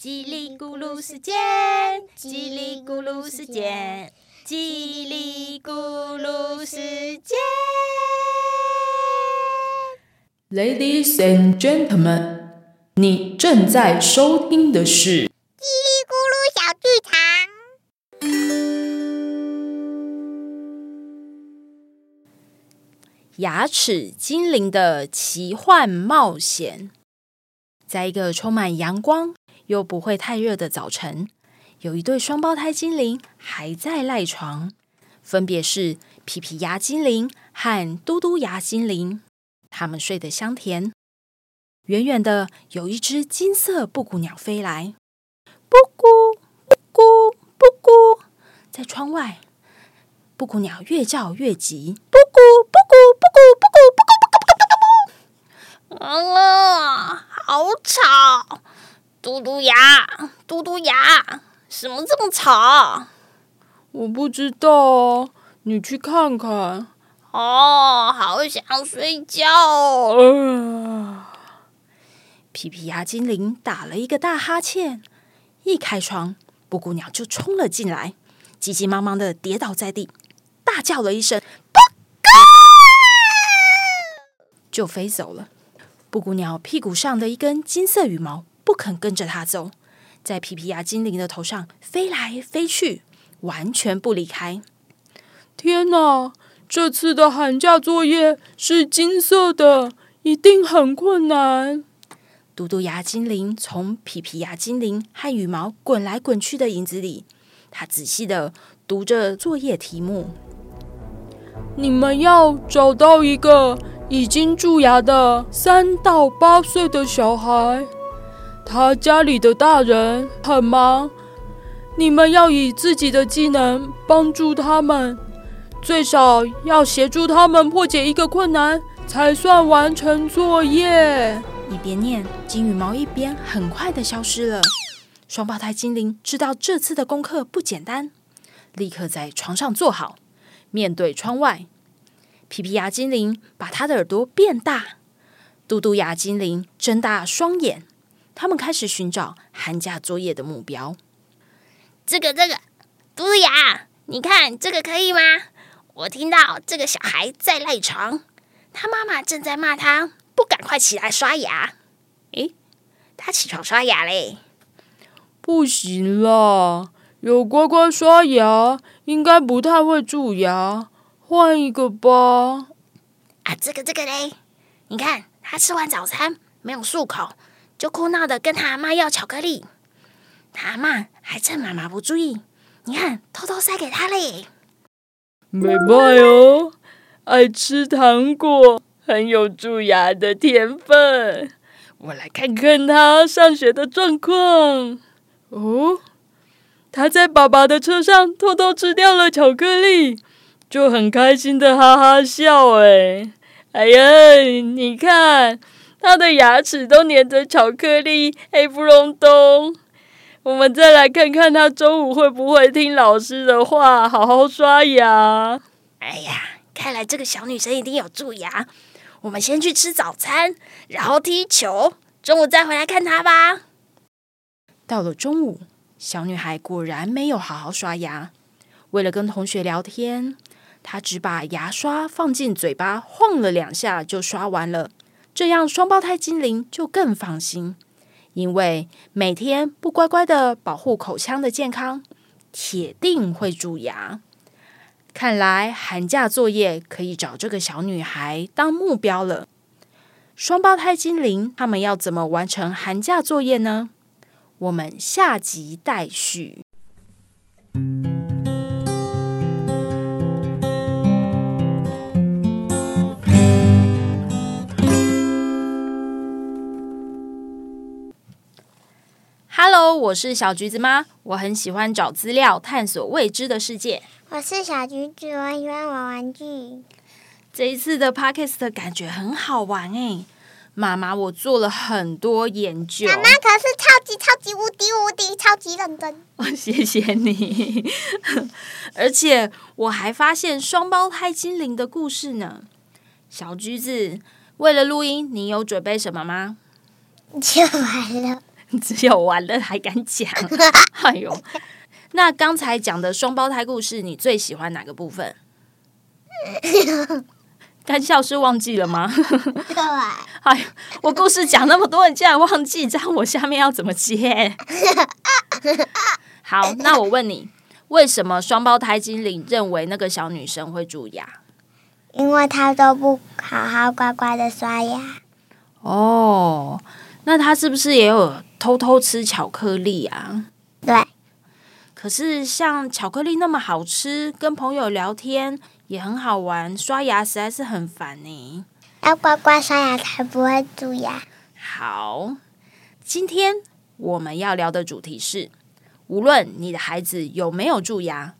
叽里咕噜时间，叽里咕噜时间，叽里咕噜时间。Ladies and gentlemen，你正在收听的是叽里咕噜小剧场。牙齿精灵的奇幻冒险。在一个充满阳光又不会太热的早晨，有一对双胞胎精灵还在赖床，分别是皮皮牙精灵和嘟嘟牙精灵。他们睡得香甜。远远的有一只金色布谷鸟飞来，布谷布谷布谷，在窗外，布谷鸟越叫越急，布谷布谷布谷布谷布谷布谷布谷布谷。啊，好吵！嘟嘟牙，嘟嘟牙，什么这么吵？我不知道啊，你去看看。哦，好想睡觉。呃，皮皮鸭精灵打了一个大哈欠，一开窗，布谷鸟就冲了进来，急急忙忙的跌倒在地，大叫了一声“布谷”，就飞走了。布谷鸟屁股上的一根金色羽毛不肯跟着它走，在皮皮牙精灵的头上飞来飞去，完全不离开。天哪！这次的寒假作业是金色的，一定很困难。嘟嘟牙精灵从皮皮牙精灵和羽毛滚来滚去的影子里，他仔细的读着作业题目。你们要找到一个已经蛀牙的三到八岁的小孩，他家里的大人很忙，你们要以自己的技能帮助他们，最少要协助他们破解一个困难，才算完成作业。一边念，金羽毛一边很快的消失了。双胞胎精灵知道这次的功课不简单，立刻在床上坐好，面对窗外。皮皮牙精灵把他的耳朵变大，嘟嘟牙精灵睁大双眼，他们开始寻找寒假作业的目标。这个这个，嘟嘟牙，你看这个可以吗？我听到这个小孩在赖床，他妈妈正在骂他，不赶快起来刷牙。诶，他起床刷牙嘞。不行啦，有乖乖刷牙，应该不太会蛀牙。换一个吧。啊，这个这个嘞，你看他吃完早餐没有漱口，就哭闹的跟他阿妈要巧克力。他阿妈还趁妈妈不注意，你看偷偷塞给他嘞。没坏哦，爱吃糖果，很有蛀牙的天分。我来看看他上学的状况。哦，他在爸爸的车上偷偷吃掉了巧克力。就很开心的哈哈笑哎，哎呀，你看他的牙齿都粘着巧克力，黑不隆咚。我们再来看看他中午会不会听老师的话，好好刷牙。哎呀，看来这个小女生一定有蛀牙。我们先去吃早餐，然后踢球，中午再回来看她吧。到了中午，小女孩果然没有好好刷牙，为了跟同学聊天。她只把牙刷放进嘴巴，晃了两下就刷完了。这样双胞胎精灵就更放心，因为每天不乖乖的保护口腔的健康，铁定会蛀牙。看来寒假作业可以找这个小女孩当目标了。双胞胎精灵他们要怎么完成寒假作业呢？我们下集待续。Hello，我是小橘子妈，我很喜欢找资料，探索未知的世界。我是小橘子，我喜欢玩玩具。这一次的 Podcast 感觉很好玩哎，妈妈，我做了很多研究。妈妈可是超级超级无敌无敌超级认真。我，谢谢你。而且我还发现双胞胎精灵的故事呢。小橘子，为了录音，你有准备什么吗？就完了。只有玩了还敢讲？哎呦，那刚才讲的双胞胎故事，你最喜欢哪个部分？干笑是忘记了吗？对，哎，我故事讲那么多，你竟然忘记，这样我下面要怎么接？好，那我问你，为什么双胞胎精灵认为那个小女生会蛀牙？因为她都不好好乖乖的刷牙。哦，那他是不是也有偷偷吃巧克力啊？对，可是像巧克力那么好吃，跟朋友聊天也很好玩，刷牙实在是很烦呢。要乖乖刷牙才不会蛀牙。好，今天我们要聊的主题是：无论你的孩子有没有蛀牙，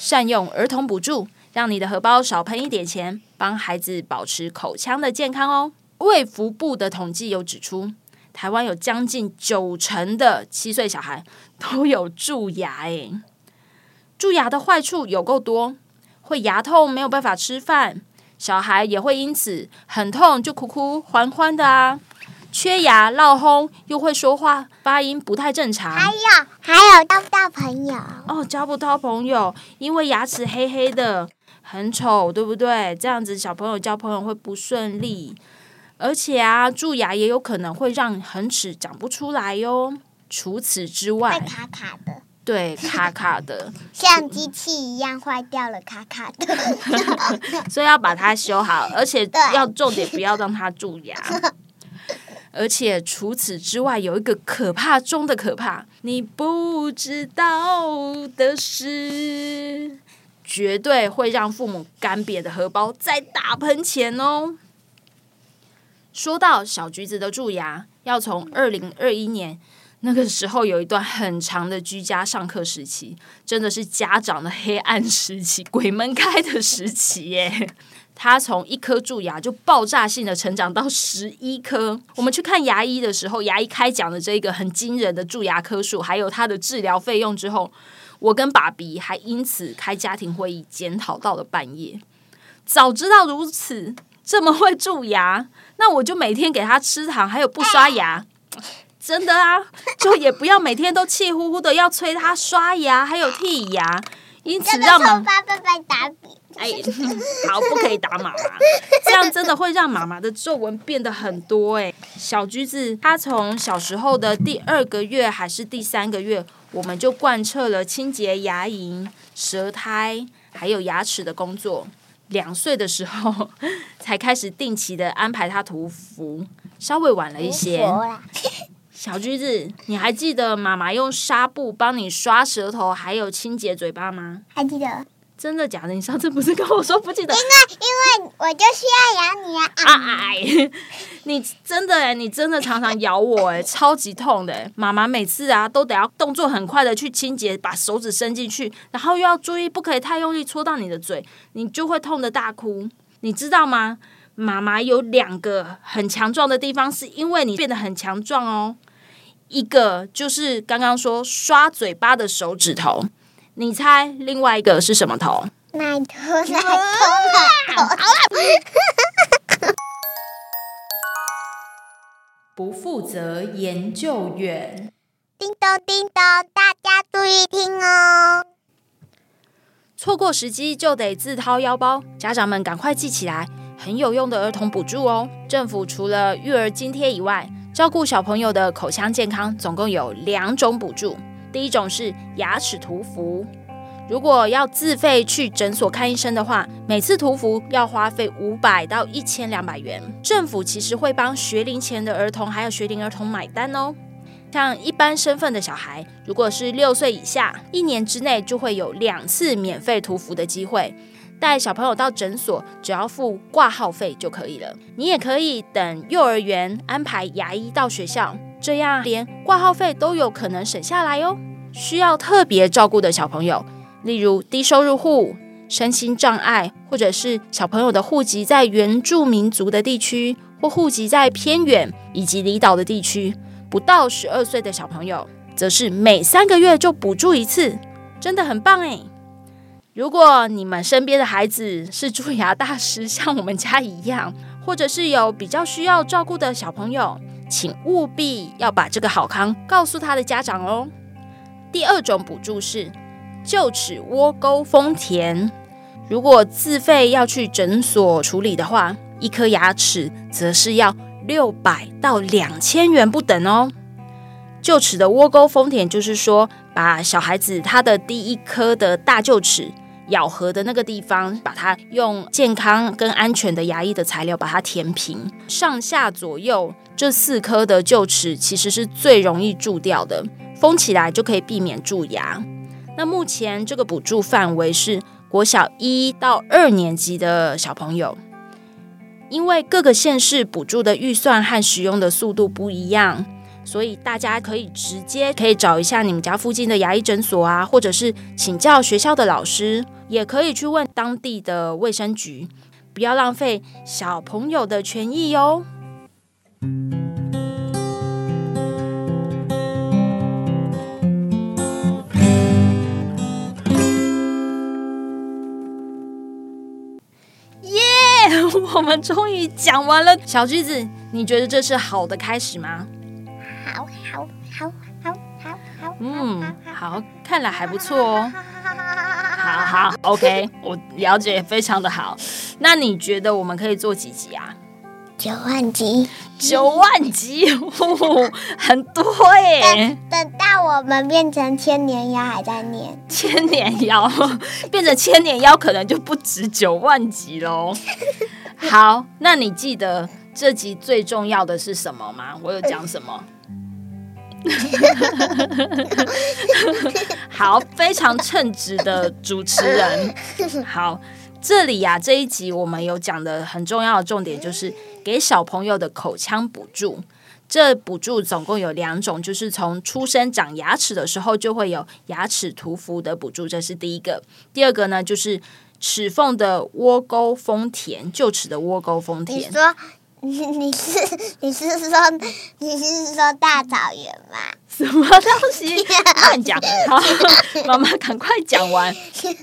善用儿童补助，让你的荷包少喷一点钱，帮孩子保持口腔的健康哦。卫福部的统计有指出，台湾有将近九成的七岁小孩都有蛀牙，诶，蛀牙的坏处有够多，会牙痛，没有办法吃饭，小孩也会因此很痛就哭哭欢欢的啊。缺牙、闹哄，又会说话，发音不太正常。还有还有交不到朋友，哦，交不到朋友，因为牙齿黑黑的，很丑，对不对？这样子小朋友交朋友会不顺利，而且啊，蛀牙也有可能会让恒齿长不出来哟。除此之会外，卡卡的，对卡卡的，像机器一样坏掉了，卡卡的。所以要把它修好，而且要重点不要让它蛀牙。而且除此之外，有一个可怕中的可怕，你不知道的是，绝对会让父母干瘪的荷包在大喷钱哦。说到小橘子的蛀牙，要从二零二一年那个时候有一段很长的居家上课时期，真的是家长的黑暗时期、鬼门开的时期耶。他从一颗蛀牙就爆炸性的成长到十一颗。我们去看牙医的时候，牙医开讲的这个很惊人的蛀牙颗数，还有他的治疗费用之后，我跟爸比还因此开家庭会议检讨到了半夜。早知道如此，这么会蛀牙，那我就每天给他吃糖，还有不刷牙。真的啊，就也不要每天都气呼呼的要催他刷牙，还有剔牙，因此让妈妈爸爸打比，哎，好，不可以打妈妈，这样真的会让妈妈的皱纹变得很多。哎，小橘子，他从小时候的第二个月还是第三个月，我们就贯彻了清洁牙龈、舌苔还有牙齿的工作。两岁的时候 才开始定期的安排他涂氟，稍微晚了一些。小橘子，你还记得妈妈用纱布帮你刷舌头，还有清洁嘴巴吗？还记得？真的假的？你上次不是跟我说不记得？因为因为我就需要咬你啊！啊哎，你真的哎，你真的常常咬我哎，超级痛的哎。妈妈每次啊都得要动作很快的去清洁，把手指伸进去，然后又要注意不可以太用力戳到你的嘴，你就会痛的大哭。你知道吗？妈妈有两个很强壮的地方，是因为你变得很强壮哦。一个就是刚刚说刷嘴巴的手指头，你猜另外一个是什么头？奶头，奶头，奶头，不负责研究员。叮咚叮咚，大家注意听哦！错过时机就得自掏腰包，家长们赶快记起来，很有用的儿童补助哦。政府除了育儿津贴以外，照顾小朋友的口腔健康总共有两种补助。第一种是牙齿涂氟，如果要自费去诊所看医生的话，每次涂氟要花费五百到一千两百元。政府其实会帮学龄前的儿童还有学龄儿童买单哦。像一般身份的小孩，如果是六岁以下，一年之内就会有两次免费涂氟的机会。带小朋友到诊所，只要付挂号费就可以了。你也可以等幼儿园安排牙医到学校，这样连挂号费都有可能省下来哦。需要特别照顾的小朋友，例如低收入户、身心障碍，或者是小朋友的户籍在原住民族的地区，或户籍在偏远以及离岛的地区。不到十二岁的小朋友，则是每三个月就补助一次，真的很棒诶。如果你们身边的孩子是蛀牙大师，像我们家一样，或者是有比较需要照顾的小朋友，请务必要把这个好康告诉他的家长哦。第二种补助是臼齿窝沟丰田，如果自费要去诊所处理的话，一颗牙齿则是要六百到两千元不等哦。臼齿的窝沟丰田，就是说把小孩子他的第一颗的大臼齿咬合的那个地方，把它用健康跟安全的牙医的材料把它填平，上下左右这四颗的臼齿其实是最容易蛀掉的，封起来就可以避免蛀牙。那目前这个补助范围是国小一到二年级的小朋友，因为各个县市补助的预算和使用的速度不一样。所以大家可以直接可以找一下你们家附近的牙医诊所啊，或者是请教学校的老师，也可以去问当地的卫生局，不要浪费小朋友的权益哦。耶！我们终于讲完了，小橘子，你觉得这是好的开始吗？好好好好好好，嗯，好，看来还不错哦。好好，OK，我了解，非常的好。那你觉得我们可以做几集啊？九万集，九万集，哦、很多耶！等到我们变成千年妖还在念，千年妖变成千年妖，可能就不止九万集喽。好，那你记得这集最重要的是什么吗？我有讲什么？好，非常称职的主持人。好，这里呀、这一集我们有讲的很重要的重点就是给小朋友的口腔补助。这补助总共有两种，就是从出生长牙齿的时候就会有牙齿涂氟的补助，这是第一个。第二个呢，就是齿缝的窝沟丰田，臼齿的窝沟丰你田。说你你是你是说你是说大草原吗？什么东西 乱讲？好，妈妈赶快讲完，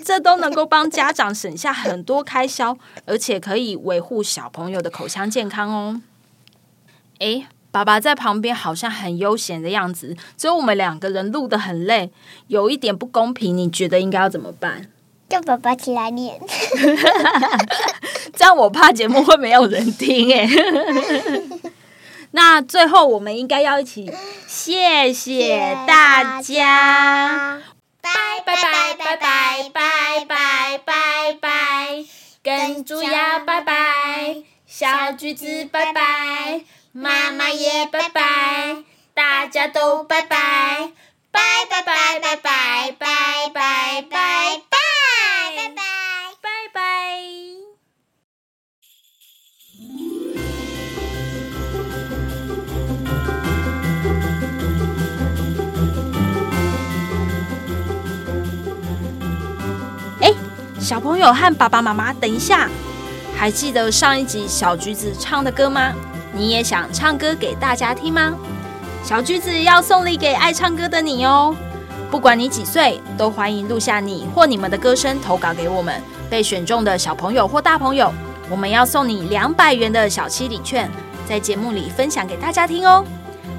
这都能够帮家长省下很多开销，而且可以维护小朋友的口腔健康哦。诶，爸爸在旁边好像很悠闲的样子，只有我们两个人录的很累，有一点不公平，你觉得应该要怎么办？叫爸爸起来念。这样我怕节目会没有人听诶。那最后我们应该要一起谢谢大家。拜拜拜拜拜拜拜拜拜，跟猪呀拜拜，小橘子拜拜，妈妈也拜拜，大家都，拜拜拜拜拜拜拜拜拜拜。小朋友和爸爸妈妈，等一下，还记得上一集小橘子唱的歌吗？你也想唱歌给大家听吗？小橘子要送礼给爱唱歌的你哦。不管你几岁，都欢迎录下你或你们的歌声投稿给我们。被选中的小朋友或大朋友，我们要送你两百元的小七礼券，在节目里分享给大家听哦。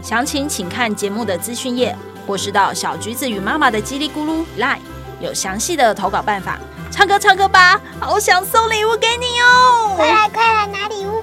详情请看节目的资讯页，或是到小橘子与妈妈的叽里咕噜 Line 有详细的投稿办法。唱歌唱歌吧，好想送礼物给你哦！快来快来拿礼物